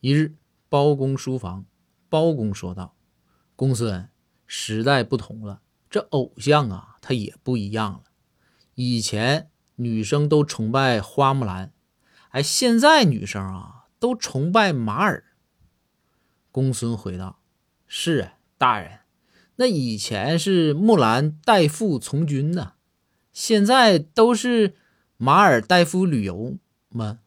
一日，包公书房，包公说道，公孙时代不同了，这偶像啊，他也不一样了，以前女生都崇拜花木兰，哎，现在女生啊，都崇拜马尔。公孙回道，是啊，大人，那以前是木兰代父从军呢，现在都是马尔代夫旅游吗？